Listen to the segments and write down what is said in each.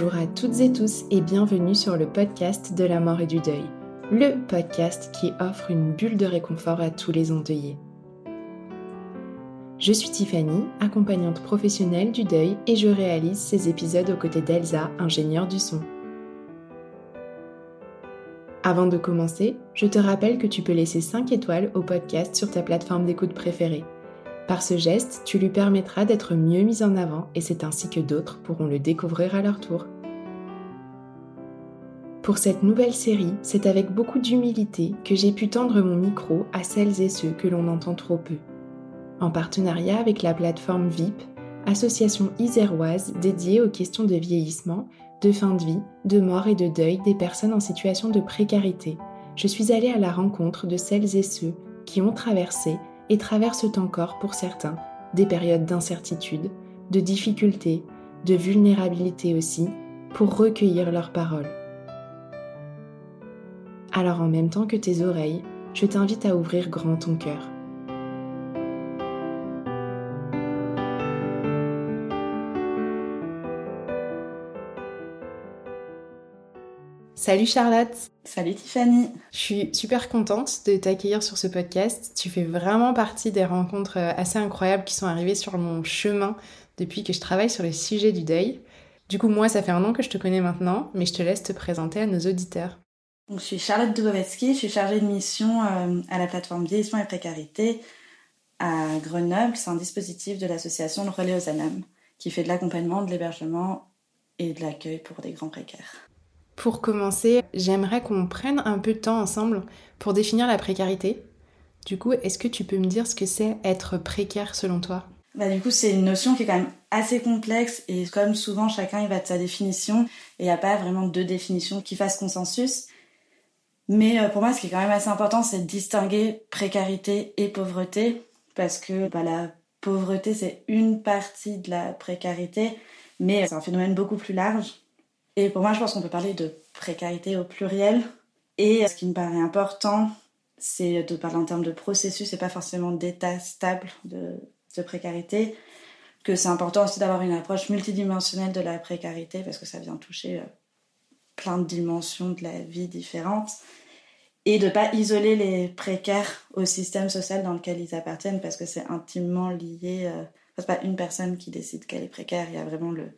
Bonjour à toutes et tous et bienvenue sur le podcast de la mort et du deuil, le podcast qui offre une bulle de réconfort à tous les endeuillés. Je suis Tiffany, accompagnante professionnelle du deuil et je réalise ces épisodes aux côtés d'Elsa, ingénieure du son. Avant de commencer, je te rappelle que tu peux laisser 5 étoiles au podcast sur ta plateforme d'écoute préférée. Par ce geste, tu lui permettras d'être mieux mis en avant et c'est ainsi que d'autres pourront le découvrir à leur tour. Pour cette nouvelle série, c'est avec beaucoup d'humilité que j'ai pu tendre mon micro à celles et ceux que l'on entend trop peu. En partenariat avec la plateforme VIP, association iséroise dédiée aux questions de vieillissement, de fin de vie, de mort et de deuil des personnes en situation de précarité, je suis allée à la rencontre de celles et ceux qui ont traversé et traversent encore pour certains des périodes d'incertitude, de difficulté, de vulnérabilité aussi, pour recueillir leurs paroles. Alors en même temps que tes oreilles, je t'invite à ouvrir grand ton cœur. Salut Charlotte. Salut Tiffany. Je suis super contente de t'accueillir sur ce podcast. Tu fais vraiment partie des rencontres euh, assez incroyables qui sont arrivées sur mon chemin depuis que je travaille sur le sujet du deuil. Du coup, moi, ça fait un an que je te connais maintenant, mais je te laisse te présenter à nos auditeurs. Donc, je suis Charlotte Dubovetsky, je suis chargée de mission euh, à la plateforme Vieillissement et Précarité à Grenoble. C'est un dispositif de l'association Le Relais aux Anames qui fait de l'accompagnement, de l'hébergement et de l'accueil pour des grands précaires. Pour commencer, j'aimerais qu'on prenne un peu de temps ensemble pour définir la précarité. Du coup, est-ce que tu peux me dire ce que c'est être précaire selon toi? Bah, du coup, c'est une notion qui est quand même assez complexe et comme souvent, chacun va de sa définition et il n'y a pas vraiment deux définitions qui fassent consensus. Mais euh, pour moi, ce qui est quand même assez important, c'est de distinguer précarité et pauvreté parce que bah, la pauvreté, c'est une partie de la précarité, mais c'est un phénomène beaucoup plus large. Et pour moi, je pense qu'on peut parler de précarité au pluriel. Et ce qui me paraît important, c'est de parler en termes de processus et pas forcément d'état stable de, précarité. Que c'est important aussi d'avoir une approche multidimensionnelle de la précarité parce que ça vient toucher euh, plein de dimensions de la vie différentes. Et de ne pas isoler les précaires au système social dans lequel ils appartiennent parce que c'est intimement lié. Euh, c'est pas une personne qui décide qu'elle est précaire, il y a vraiment le,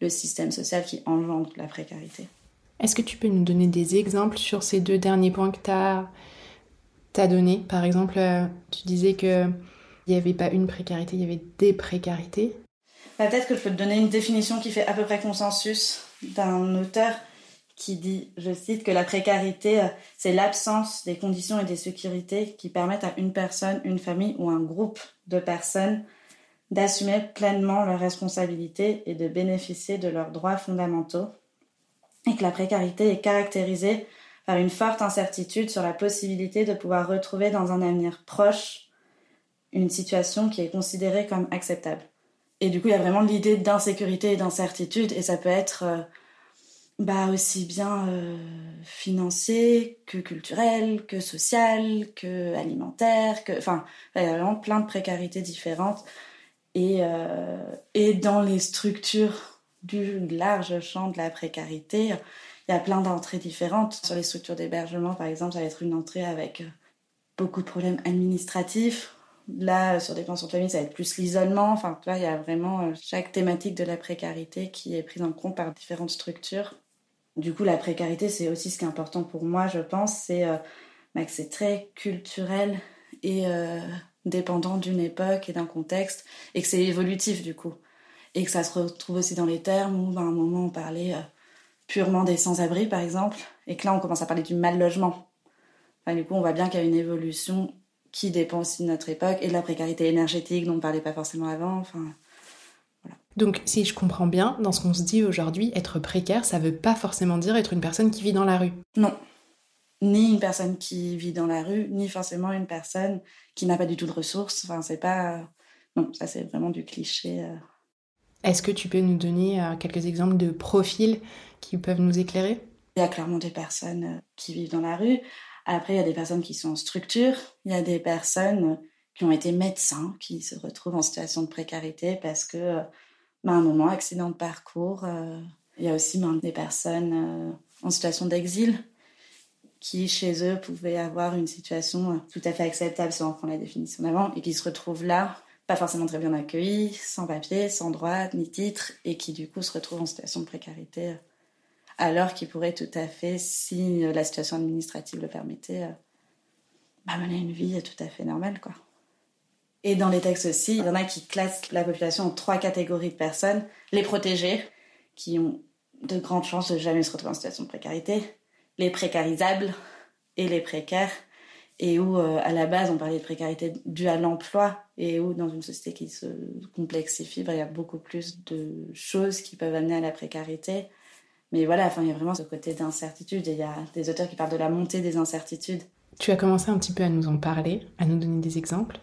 le système social qui engendre la précarité. Est-ce que tu peux nous donner des exemples sur ces deux derniers points que tu as, as donnés? Par exemple, euh, tu disais qu'il n'y avait pas une précarité, il y avait des précarités. Bah, peut-être que je peux te donner une définition qui fait à peu près consensus d'un auteur qui dit, je cite, que la précarité, euh, c'est l'absence des conditions et des sécurités qui permettent à une personne, une famille ou un groupe de personnes d'assumer pleinement leurs responsabilités et de bénéficier de leurs droits fondamentaux, et que la précarité est caractérisée par une forte incertitude sur la possibilité de pouvoir retrouver dans un avenir proche une situation qui est considérée comme acceptable. Et du coup, il y a vraiment l'idée d'insécurité et d'incertitude, et ça peut être euh, bah, aussi bien euh, financier que culturel, que social, que alimentaire, que... Enfin, il y a vraiment plein de précarités différentes et, euh, et dans les structures du large champ de la précarité, il y a plein d'entrées différentes. Sur les structures d'hébergement, par exemple, ça va être une entrée avec beaucoup de problèmes administratifs, Là, sur des pensions de famille, ça va être plus l'isolement. Enfin, tu vois, il y a vraiment chaque thématique de la précarité qui est prise en compte par différentes structures. Du coup, la précarité, c'est aussi ce qui est important pour moi, je pense, c'est que c'est très culturel et dépendant d'une époque et d'un contexte, et que c'est évolutif du coup. Et que ça se retrouve aussi dans les termes où, à un moment, on parlait euh, purement des sans-abri, par exemple, et que là, on commence à parler du mal-logement. du coup, on voit bien qu'il y a une évolution qui dépend aussi de notre époque et de la précarité énergétique dont on ne parlait pas forcément avant. Enfin, voilà. Donc, si je comprends bien, dans ce qu'on se dit aujourd'hui, être précaire, ça ne veut pas forcément dire être une personne qui vit dans la rue. Non, ni une personne qui vit dans la rue, ni forcément une personne qui n'a pas du tout de ressources. Enfin, c'est pas. Non, ça, c'est vraiment du cliché. Euh. Est-ce que tu peux nous donner euh, quelques exemples de profils qui peuvent nous éclairer? Il y a clairement des personnes euh, qui vivent dans la rue. Après, il y a des personnes qui sont en structure. Il y a des personnes qui ont été médecins, qui se retrouvent en situation de précarité parce que, bah, à un moment, accident de parcours. Il y a aussi ben, des personnes en situation d'exil qui chez eux pouvaient avoir une situation euh, tout à fait acceptable si on prend la définition d'avant et qui se retrouvent là, pas forcément très bien accueillis, sans papier, sans droit ni titre et qui du coup se retrouvent en situation de précarité euh, alors qu'ils pourraient tout à fait, si euh, la situation administrative le permettait, bah, mener une vie tout à fait normale quoi. Et dans les textes aussi, il y en a qui classent la population en trois catégories de personnes. Les protégés, qui ont de grandes chances de jamais se retrouver en situation de précarité les précarisables et les précaires, et où euh, à la base on parlait de précarité due à l'emploi, et où dans une société qui se complexifie, bah, il y a beaucoup plus de choses qui peuvent amener à la précarité. Mais voilà, enfin, il y a vraiment ce côté d'incertitude, et il y a des auteurs qui parlent de la montée des incertitudes. Tu as commencé un petit peu à nous en parler, à nous donner des exemples.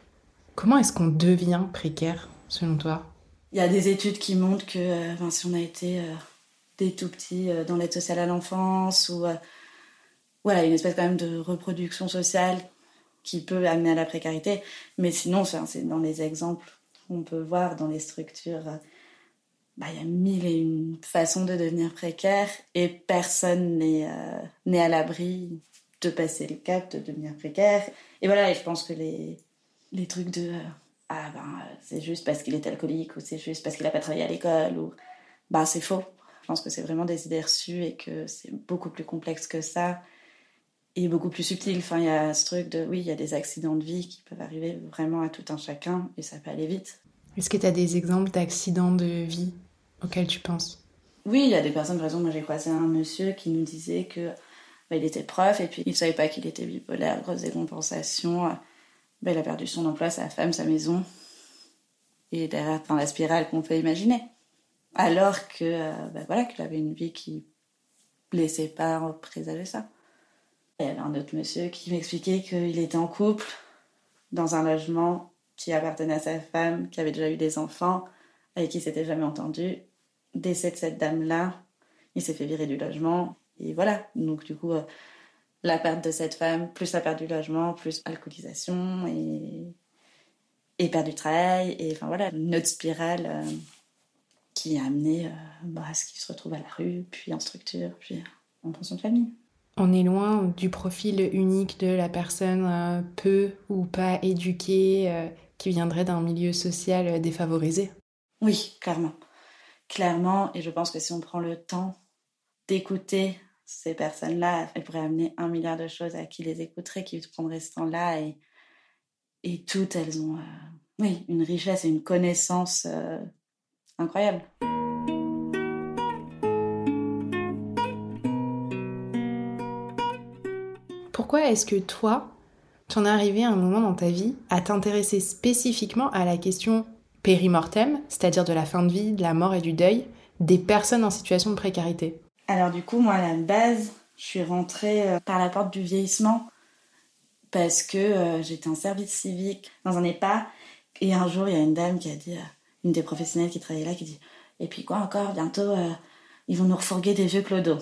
Comment est-ce qu'on devient précaire, selon toi? Il y a des études qui montrent que euh, si on a été euh, des tout petits dans l'aide sociale à l'enfance ou voilà, une espèce quand même de reproduction sociale qui peut amener à la précarité. Mais sinon, c'est dans les exemples qu'on peut voir dans les structures. Bah, il y a mille et une façons de devenir précaire et personne n'est euh, à l'abri de passer le cap, de devenir précaire. Et voilà, et je pense que les, les trucs de euh, ah ben c'est juste parce qu'il est alcoolique ou c'est juste parce qu'il n'a pas travaillé à l'école ou bah c'est faux. Je pense que c'est vraiment des idées reçues et que c'est beaucoup plus complexe que ça est beaucoup plus subtil. Enfin, il y a ce truc de, oui, il y a des accidents de vie qui peuvent arriver vraiment à tout un chacun et ça peut aller vite. Est-ce que tu as des exemples d'accidents de vie auxquels tu penses? Oui, il y a des personnes, par exemple, moi j'ai croisé un monsieur qui nous disait que bah, il était prof et puis il savait pas qu'il était bipolaire, grosse décompensation. Bah, il a perdu son emploi, sa femme, sa maison. Et derrière, enfin, la spirale qu'on peut imaginer. Alors que, euh, bah, voilà, qu'il avait une vie qui laissait pas présager ça. Il y avait un autre monsieur qui m'expliquait qu'il était en couple dans un logement qui appartenait à sa femme, qui avait déjà eu des enfants, avec qui s'était jamais entendu. Décès de cette dame-là, il s'est fait virer du logement. Et voilà. Donc, du coup, euh, la perte de cette femme, plus la perte du logement, plus alcoolisation et, et perte du travail. Et enfin, voilà, une autre spirale euh, qui a amené euh, bah, à ce qu'il se retrouve à la rue, puis en structure, puis en pension de famille. On est loin du profil unique de la personne euh, peu ou pas éduquée euh, qui viendrait d'un milieu social euh, défavorisé. Oui, clairement. Clairement, et je pense que si on prend le temps d'écouter ces personnes-là, elles pourraient amener un milliard de choses à qui les écouterait, qui prendraient ce temps-là. Et, toutes, elles ont oui, une richesse et une connaissance incroyable. Pourquoi est-ce que toi, tu en es arrivé à un moment dans ta vie à t'intéresser spécifiquement à la question périmortem, c'est-à-dire de la fin de vie, de la mort et du deuil, des personnes en situation de précarité? Alors du coup, moi, à la base, je suis rentrée euh, par la porte du vieillissement parce que euh, j'étais en service civique dans un EHPAD et un jour, il y a une dame qui a dit, euh, une des professionnelles qui travaillait là, qui dit Et puis quoi encore, bientôt, ils vont nous refourguer des vieux clodos.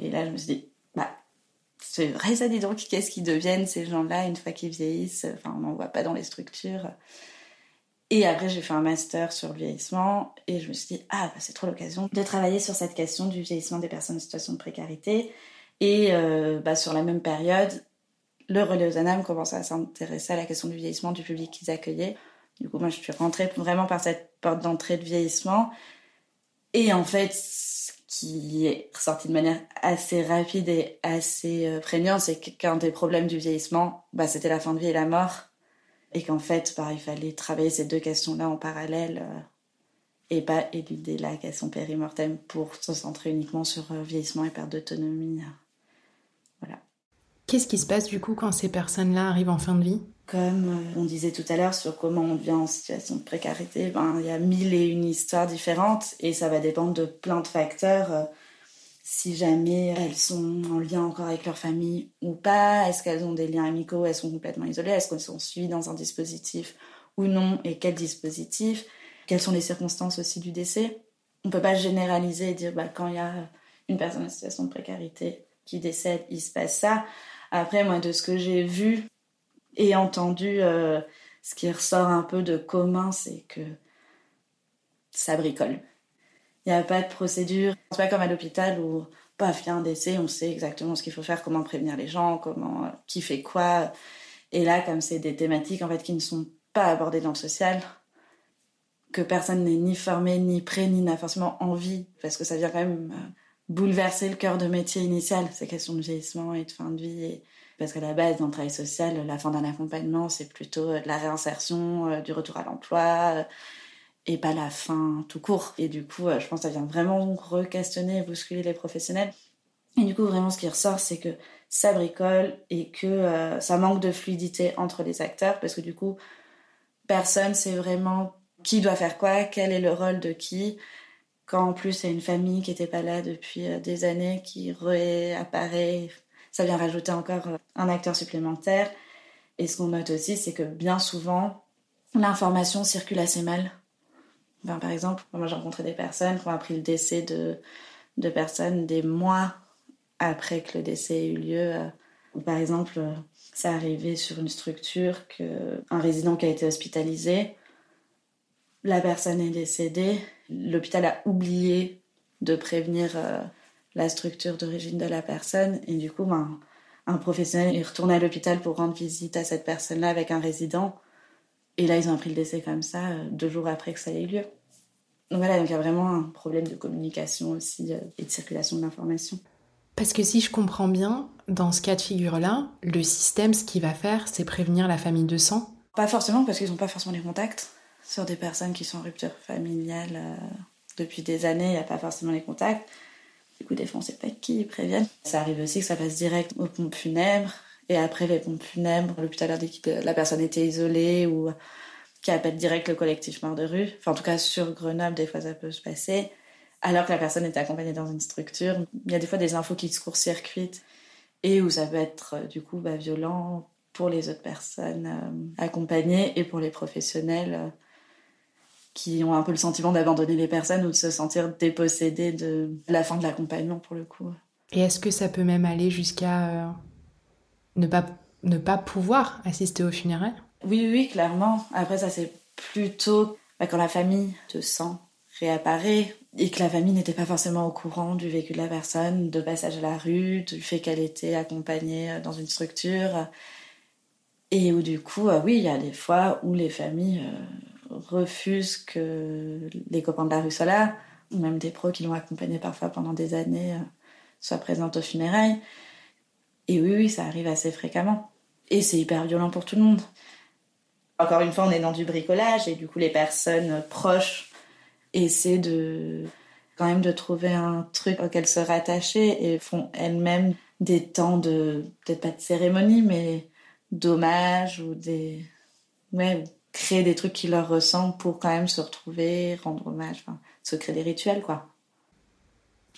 Et là, je me suis dit c'est vrai ça, donc, qu'est-ce qu'ils deviennent ces gens-là une fois qu'ils vieillissent? Enfin, on n'en voit pas dans les structures. Et après, j'ai fait un master sur le vieillissement et je me suis dit, ah, c'est trop l'occasion de travailler sur cette question du vieillissement des personnes en situation de précarité. Et euh, bah, sur la même période, le relais aux âmes commençait à s'intéresser à la question du vieillissement du public qu'ils accueillaient. Du coup, moi, je suis rentrée vraiment par cette porte d'entrée de vieillissement. Et en fait, qui est ressorti de manière assez rapide et assez euh, prégnante, c'est qu'un des problèmes du vieillissement, bah, c'était la fin de vie et la mort. Et qu'en fait, bah, il fallait travailler ces deux questions-là en parallèle euh, et pas éluder la question périmortem pour se centrer uniquement sur euh, vieillissement et perte d'autonomie. Qu'est-ce qui se passe du coup quand ces personnes-là arrivent en fin de vie? Comme euh, on disait tout à l'heure sur comment on devient en situation de précarité, ben, il y a mille et une histoires différentes et ça va dépendre de plein de facteurs. Euh, si jamais elles sont en lien encore avec leur famille ou pas, est-ce qu'elles ont des liens amicaux, elles sont complètement isolées, est-ce qu'elles sont suivies dans un dispositif ou non, et quel dispositif, quelles sont les circonstances aussi du décès? On ne peut pas généraliser et dire bah, quand il y a une personne en situation de précarité qui décède, il se passe ça. Après, moi, de ce que j'ai vu et entendu, euh, ce qui ressort un peu de commun, c'est que ça bricole. Il n'y a pas de procédure. C'est pas comme à l'hôpital où, paf, il y a un décès, on sait exactement ce qu'il faut faire, comment prévenir les gens, comment, qui fait quoi. Et là, comme c'est des thématiques en fait qui ne sont pas abordées dans le social, que personne n'est ni formé, ni prêt, ni n'a forcément envie, parce que ça vient quand même euh, bouleverser le cœur de métier initial, ces questions de vieillissement et de fin de vie. Parce qu'à la base, dans le travail social, la fin d'un accompagnement, c'est plutôt euh, de la réinsertion, euh, du retour à l'emploi, euh, et pas la fin tout court. Et du coup, je pense que ça vient vraiment re-questionner et bousculer les professionnels. Et du coup, vraiment, ce qui ressort, c'est que ça bricole et que ça manque de fluidité entre les acteurs, parce que du coup, personne sait vraiment qui doit faire quoi, quel est le rôle de qui quand en plus il y a une famille qui n'était pas là depuis euh, des années qui réapparaît, ça vient rajouter encore euh, un acteur supplémentaire. Et ce qu'on note aussi, c'est que bien souvent, l'information circule assez mal. par exemple, moi j'ai rencontré des personnes qui ont appris le décès de, de personnes des mois après que le décès ait eu lieu. Euh, par exemple, ça arrivé sur une structure qu'un résident qui a été hospitalisé, la personne est décédée, l'hôpital a oublié de prévenir euh, la structure d'origine de la personne et du coup ben, un professionnel est retourné à l'hôpital pour rendre visite à cette personne-là avec un résident et là ils ont appris le décès comme ça euh, deux jours après que ça ait eu lieu. Donc voilà, donc il y a vraiment un problème de communication aussi euh, et de circulation de l'information. Parce que si je comprends bien, dans ce cas de figure-là, le système, ce qu'il va faire, c'est prévenir la famille de sang? Pas forcément, parce qu'ils n'ont pas forcément les contacts sur des personnes qui sont en rupture familiale euh, depuis des années, il n'y a pas forcément les contacts. Du coup, des fois, on ne sait pas qui ils préviennent. Ça arrive aussi que ça passe direct aux pompes funèbres. Et après les pompes funèbres, l'hôpital a dit que la personne était isolée ou qui appelle direct le collectif mort de rue. Enfin, en tout cas, sur Grenoble, des fois, ça peut se passer. Alors que la personne est accompagnée dans une structure. Il y a des fois des infos qui se court-circuitent et où ça peut être, euh, du coup, bah, violent pour les autres personnes euh, accompagnées et pour les professionnels qui ont un peu le sentiment d'abandonner les personnes ou de se sentir dépossédés de la fin de l'accompagnement pour le coup. Et est-ce que ça peut même aller jusqu'à euh, ne, pas, ne pas pouvoir assister aux funérailles Oui, oui, clairement. Après, ça c'est plutôt bah, quand la famille de sang réapparaît et que la famille n'était pas forcément au courant du vécu de la personne, de passage à la rue, du fait qu'elle était accompagnée euh, dans une structure. Et où du coup, euh, oui, il y a des fois où les familles refuse que les copains de la rue là, ou même des pros qui l'ont accompagné parfois pendant des années, euh, soient présents aux funérailles. Et oui, oui, ça arrive assez fréquemment. Et c'est hyper violent pour tout le monde. Encore une fois, on est dans du bricolage et du coup, les personnes proches essaient de quand même de trouver un truc auquel se rattacher et font elles-mêmes des temps de peut-être pas de cérémonie mais d'hommage ou des ouais créer des trucs qui leur ressemblent pour quand même se retrouver, rendre hommage, se créer des rituels, quoi.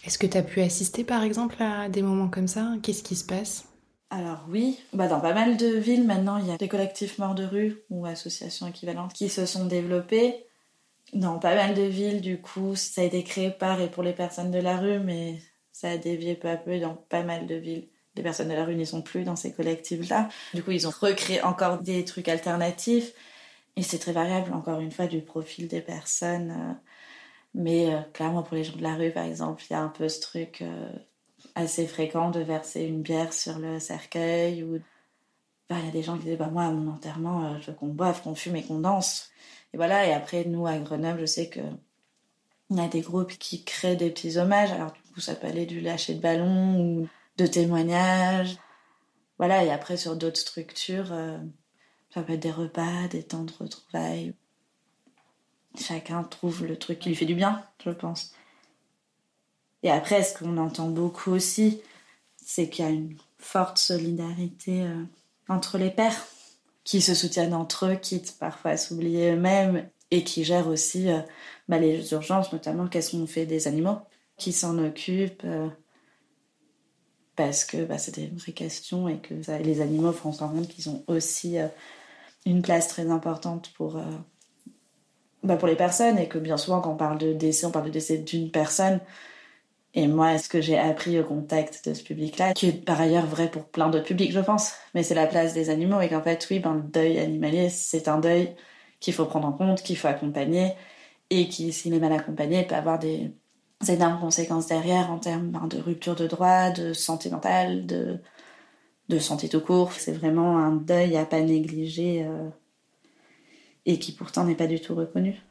Est-ce que tu as pu assister par exemple à des moments comme ça? Qu'est-ce qui se passe? Alors oui, bah dans pas mal de villes maintenant, il y a des collectifs morts de rue ou associations équivalentes qui se sont développés. Dans pas mal de villes, du coup, ça a été créé par et pour les personnes de la rue, mais ça a dévié peu à peu dans pas mal de villes. Les personnes de la rue n'y sont plus dans ces collectifs-là. Du coup, ils ont recréé encore des trucs alternatifs. Et c'est très variable, encore une fois, du profil des personnes. Euh, mais euh, clairement, pour les gens de la rue, par exemple, il y a un peu ce truc euh, assez fréquent de verser une bière sur le cercueil ou il y a des gens qui disaient bah moi à mon enterrement je veux qu'on boive qu'on fume et qu'on danse et voilà et après nous à Grenoble je sais que il y a des groupes qui créent des petits hommages alors du coup ça peut aller du lâcher de ballon ou de témoignages voilà et après sur d'autres structures ça peut être des repas des temps de retrouvailles. Chacun trouve le truc qui lui fait du bien je pense. Et après ce qu'on entend beaucoup aussi c'est qu'il y a une forte solidarité euh, entre les pères qui se soutiennent entre eux, quitte parfois à s'oublier eux-mêmes et qui gèrent aussi euh, bah, les urgences, notamment qu'est-ce qu'on fait des animaux, qui s'en occupent, euh, parce que bah, c'est des vraies questions et que les animaux font en compte qu'ils ont aussi une place très importante pour, bah, pour les personnes et que bien souvent quand on parle de décès, on parle de décès d'une personne, et moi, ce que j'ai appris au contact de ce public-là, qui est par ailleurs vrai pour plein d'autres publics, je pense, mais c'est la place des animaux et qu'en fait, oui, ben, le deuil animalier, c'est un deuil qu'il faut prendre en compte, qu'il faut accompagner et qui, s'il est mal accompagné, peut avoir des énormes conséquences derrière en termes ben, de rupture de droits, de santé mentale, de, de santé tout court. C'est vraiment un deuil à pas négliger euh, et qui pourtant n'est pas du tout reconnu.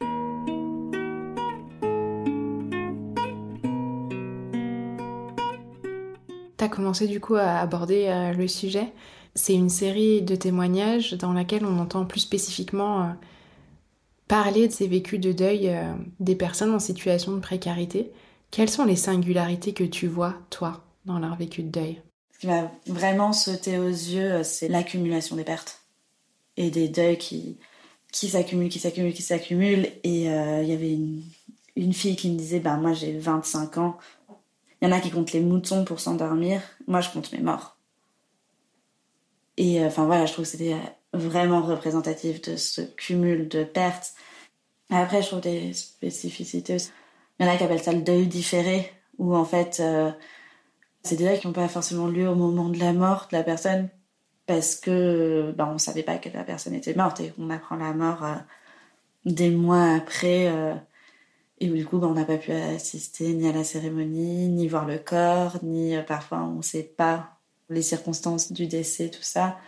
tu as commencé du coup à aborder euh, le sujet. C'est une série de témoignages dans laquelle on entend plus spécifiquement euh, parler de ces vécus de deuil des personnes en situation de précarité. Quelles sont les singularités que tu vois, toi, dans leur vécu de deuil? Qui va vraiment sauter aux yeux, c'est l'accumulation des pertes et des deuils qui, qui s'accumulent, qui s'accumulent, qui s'accumulent. Et il y avait une, une, fille qui me disait, ben moi j'ai 25 ans, il y en a qui comptent les moutons pour s'endormir. Moi, je compte mes morts. Et euh, enfin voilà, je trouve que c'était vraiment représentatif de ce cumul de pertes. Après, je trouve des spécificités aussi. Il y en a qui appellent ça le deuil différé, où en fait, euh, c'est des qui n'ont pas forcément lieu au moment de la mort de la personne, parce que ben, on ne savait pas que la personne était morte et qu'on apprend la mort euh, des mois après. Et du coup, ben, on n'a pas pu assister ni à la cérémonie, ni voir le corps, ni euh, parfois on ne sait pas les circonstances du décès, tout ça.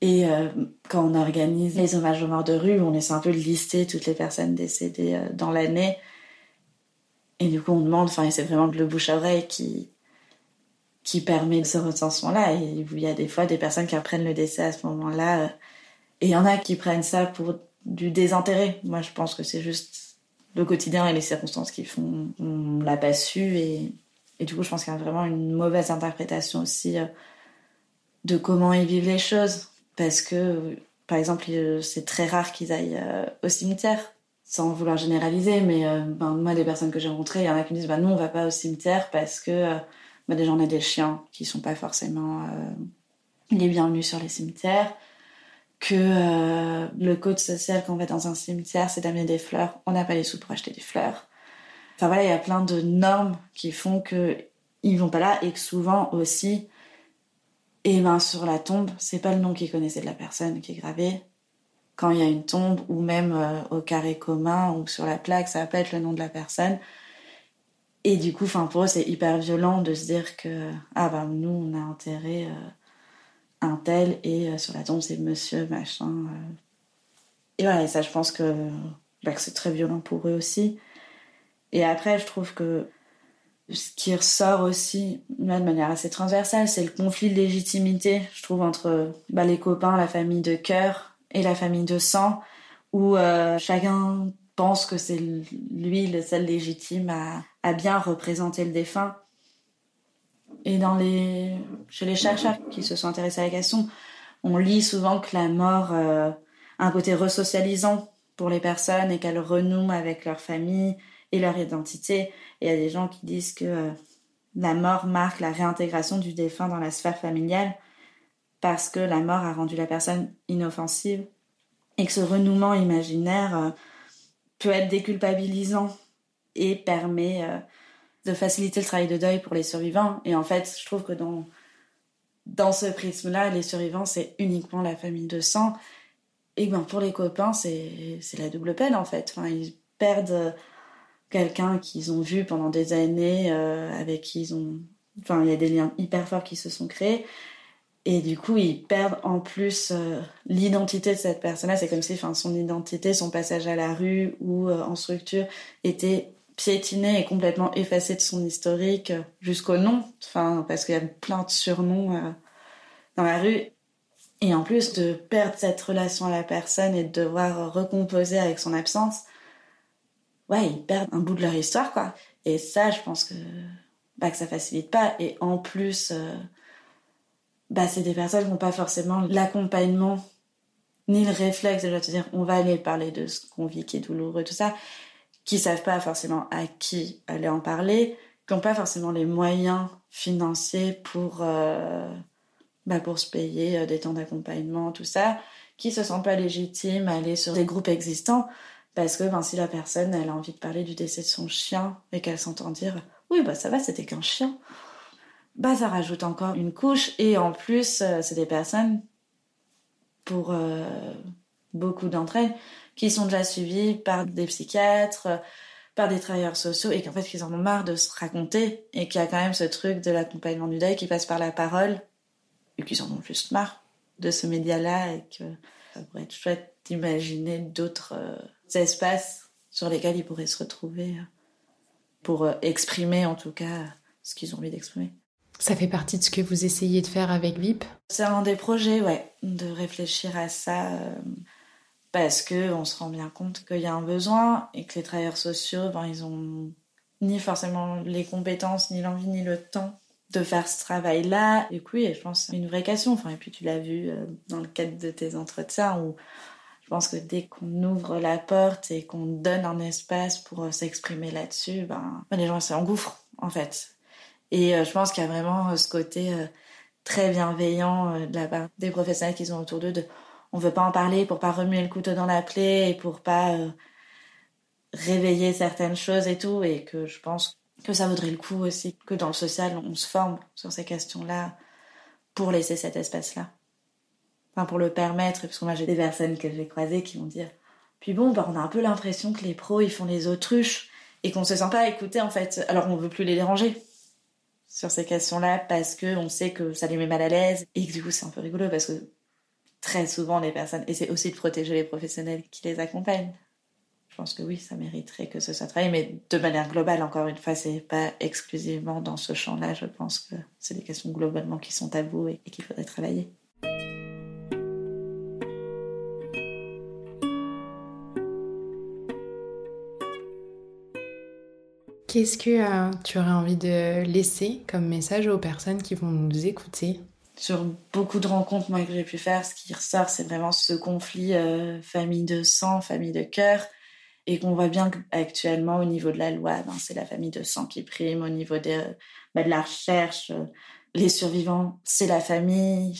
Et euh, quand on organise les hommages aux morts de rue, on essaie un peu de lister toutes les personnes décédées euh, dans l'année. Et du coup, on demande, enfin, c'est vraiment le bouche-oreille qui, qui permet ce recensement-là. Et il y a des fois des personnes qui apprennent le décès à ce moment-là. et il y en a qui prennent ça pour du désintérêt. Moi, je pense que c'est juste le quotidien et les circonstances qui font on l'a pas su et, et, du coup je pense qu'il y a vraiment une mauvaise interprétation aussi euh, de comment ils vivent les choses parce que par exemple c'est très rare qu'ils aillent euh, au cimetière sans vouloir généraliser mais euh, ben, moi les personnes que j'ai rencontrées il y en a qui me disent bah nous on va pas au cimetière parce que bah, déjà on a des chiens qui sont pas forcément les bienvenus sur les cimetières que euh, le code social quand on va dans un cimetière, c'est d'amener des fleurs. On n'a pas les sous pour acheter des fleurs. Enfin voilà, il y a plein de normes qui font que ils vont pas là et que souvent aussi, et eh ben sur la tombe, c'est pas le nom qu'ils connaissaient de la personne qui est gravé. Quand il y a une tombe ou même euh, au carré commun ou sur la plaque, ça va pas être le nom de la personne. Et du coup, enfin pour eux, c'est hyper violent de se dire que ah ben nous on a enterré euh, un tel et euh, sur la tombe c'est monsieur machin. Euh. Et voilà, et ça je pense bah, que, c'est très violent pour eux aussi. Et après je trouve que ce qui ressort aussi de manière assez transversale, c'est le conflit de légitimité, je trouve, entre bah, les copains, la famille de cœur et la famille de sang, où chacun pense que c'est lui le seul légitime à, bien représenter le défunt. Et dans les, chez les chercheurs qui se sont intéressés à la question, on lit souvent que la mort euh, a un côté resocialisant pour les personnes et qu'elles renouent avec leur famille et leur identité. Et il y a des gens qui disent que euh, la mort marque la réintégration du défunt dans la sphère familiale parce que la mort a rendu la personne inoffensive et que ce renouement imaginaire euh, peut être déculpabilisant et permet de faciliter le travail de deuil pour les survivants. Et en fait, je trouve que dans, dans ce prisme-là, les survivants, c'est uniquement la famille de sang. Et ben pour les copains, c'est la double peine en fait. Enfin, ils perdent quelqu'un qu'ils ont vu pendant des années, euh, avec qui ils ont. Enfin, il y a des liens hyper forts qui se sont créés. Et du coup, ils perdent en plus euh, l'identité de cette personne-là. C'est comme si enfin, son identité, son passage à la rue ou euh, en structure était piétiné et complètement effacé de son historique euh, jusqu'au nom. Enfin, parce qu'il y a plein de surnoms dans la rue. Et en plus de perdre cette relation à la personne et de devoir recomposer avec son absence, ouais, ils perdent un bout de leur histoire, quoi. Et ça, je pense que, bah, que ça facilite pas. Et en plus, bah, c'est des personnes qui n'ont pas forcément l'accompagnement ni le réflexe de te dire on va aller parler de ce qu'on vit qui est douloureux, tout ça, qui savent pas forcément à qui aller en parler, qui n'ont pas forcément les moyens financiers pour, euh, bah, pour se payer euh, des temps d'accompagnement, tout ça, qui se sentent pas légitimes à aller sur des groupes existants parce que ben, si la personne elle a envie de parler du décès de son chien et qu'elle s'entend dire oui bah ça va c'était qu'un chien bah ça rajoute encore une couche et en plus euh, c'est des personnes pour euh, beaucoup d'entre elles qui sont déjà suivies par des psychiatres par des travailleurs sociaux et qu'en fait ils en ont marre de se raconter et qu'il y a quand même ce truc de l'accompagnement du deuil qui passe par la parole et qu'ils en ont juste marre de ce média là et que ça pourrait être chouette d'imaginer d'autres euh, espaces sur lesquels ils pourraient se retrouver pour exprimer en tout cas ce qu'ils ont envie d'exprimer. Ça fait partie de ce que vous essayez de faire avec VIP C'est un des projets, ouais, de réfléchir à ça euh, parce que on se rend bien compte qu'il y a un besoin et que les travailleurs sociaux, ben, ils ont ni forcément les compétences, ni l'envie, ni le temps de faire ce travail-là. Et oui, je pense une vraie question. Enfin, et puis tu l'as vu euh, dans le cadre de tes entretiens où je pense que dès qu'on ouvre la porte et qu'on donne un espace pour euh, s'exprimer là-dessus, ben les gens s'engouffrent en fait. Et euh, je pense qu'il y a vraiment euh, ce côté euh, très bienveillant de la part des professionnels qui sont autour d'eux de on veut pas en parler pour pas remuer le couteau dans la plaie et pour pas réveiller certaines choses et tout et que je pense que ça vaudrait le coup aussi que dans le social on se forme sur ces questions-là pour laisser cet espace-là. Enfin pour le permettre parce que moi j'ai des personnes que j'ai croisées qui vont dire puis bon bah on a un peu l'impression que les pros ils font les autruches et qu'on se sent pas écouter en fait alors on veut plus les déranger sur ces questions-là parce que on sait que ça les met mal à l'aise et que du coup c'est un peu rigolo parce que très souvent les personnes c'est aussi de protéger les professionnels qui les accompagnent. Je pense que oui, ça mériterait que ce soit travaillé, mais de manière globale, encore une fois, c'est pas exclusivement dans ce champ-là. Je pense que c'est des questions globalement qui sont tabous et, et qu'il faudrait travailler. Qu'est-ce que euh, tu aurais envie de laisser comme message aux personnes qui vont nous écouter? Sur beaucoup de rencontres moi, que j'ai pu faire, ce qui ressort, c'est vraiment ce conflit euh, famille de sang, famille de cœur. Et qu'on voit bien qu'actuellement, au niveau de la loi, ben, c'est la famille de sang qui prime. Au niveau de, ben, de la recherche, euh, les survivants, c'est la famille.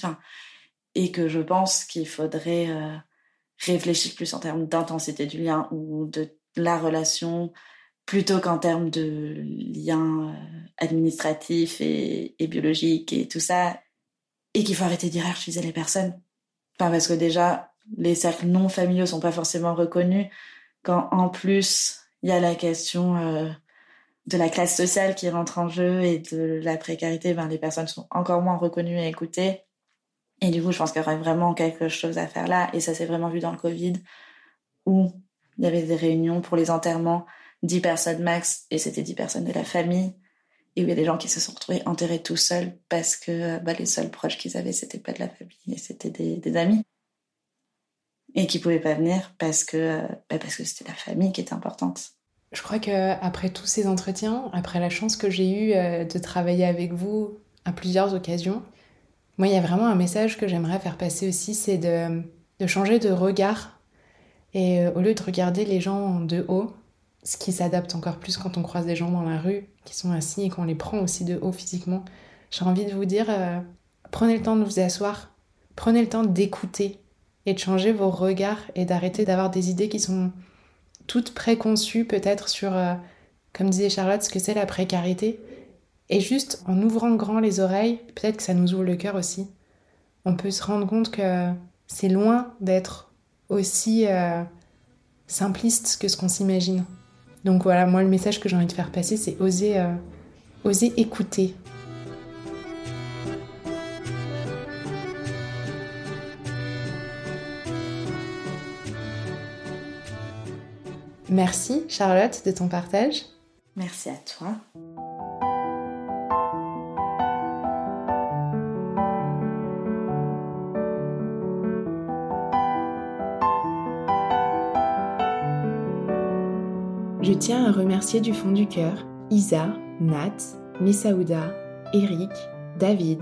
Et que je pense qu'il faudrait réfléchir plus en termes d'intensité du lien ou de la relation plutôt qu'en termes de liens euh, administratifs et, biologiques et tout ça, et qu'il faut arrêter d'hierarchiser les personnes. Enfin, parce que déjà, les cercles non familiaux sont pas forcément reconnus, quand en plus, il y a la question euh, de la classe sociale qui rentre en jeu et de la précarité, ben, les personnes sont encore moins reconnues et écoutées. Et du coup, je pense qu'il y aurait vraiment quelque chose à faire là, et ça s'est vraiment vu dans le Covid, où il y avait des réunions pour les enterrements 10 personnes max, et c'était 10 personnes de la famille, et il y a des gens qui se sont retrouvés enterrés tout seuls parce que bah, les seuls proches qu'ils avaient, c'était pas de la famille, c'était des, amis. Et qui pouvaient pas venir parce que, bah, parce que c'était la famille qui était importante. Je crois que après tous ces entretiens, après la chance que j'ai eue euh, de travailler avec vous à plusieurs occasions, moi, il y a vraiment un message que j'aimerais faire passer aussi, c'est de, de changer de regard. Et euh, au lieu de regarder les gens de haut, ce qui s'adapte encore plus quand on croise des gens dans la rue qui sont assis et qu'on les prend aussi de haut physiquement. J'ai envie de vous dire, euh, prenez le temps de vous asseoir, prenez le temps d'écouter et de changer vos regards et d'arrêter d'avoir des idées qui sont toutes préconçues peut-être sur, euh, comme disait Charlotte, ce que c'est la précarité. Et juste en ouvrant grand les oreilles, peut-être que ça nous ouvre le cœur aussi. On peut se rendre compte que c'est loin d'être aussi euh, simpliste que ce qu'on s'imagine. Donc voilà, moi le message que j'ai envie de faire passer, c'est oser, euh, oser écouter. Merci Charlotte de ton partage. Merci à toi. Tiens à remercier du fond du cœur Isa, Nat, Messaouda, Eric, David,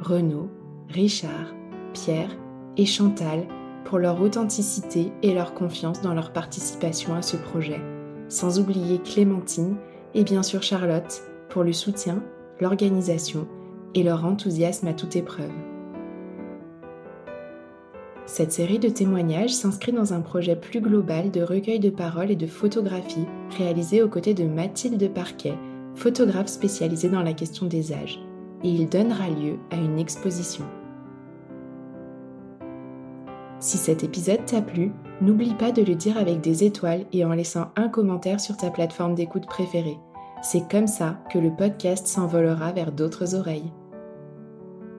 Renaud, Richard, Pierre et Chantal pour leur authenticité et leur confiance dans leur participation à ce projet, sans oublier Clémentine et bien sûr Charlotte pour le soutien, l'organisation et leur enthousiasme à toute épreuve. Cette série de témoignages s'inscrit dans un projet plus global de recueil de paroles et de photographies réalisé aux côtés de Mathilde Parquet, photographe spécialisée dans la question des âges, et il donnera lieu à une exposition. Si cet épisode t'a plu, n'oublie pas de le dire avec des étoiles et en laissant un commentaire sur ta plateforme d'écoute préférée. C'est comme ça que le podcast s'envolera vers d'autres oreilles.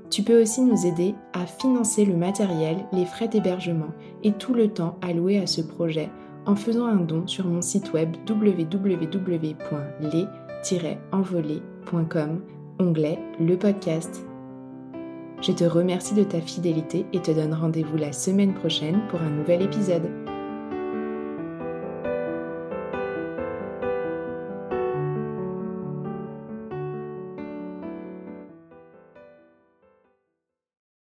Tu peux aussi nous aider à financer le matériel, les frais d'hébergement et tout le temps alloué à ce projet en faisant un don sur mon site web www.les-envolé.com, onglet Le podcast. Je te remercie de ta fidélité et te donne rendez-vous la semaine prochaine pour un nouvel épisode.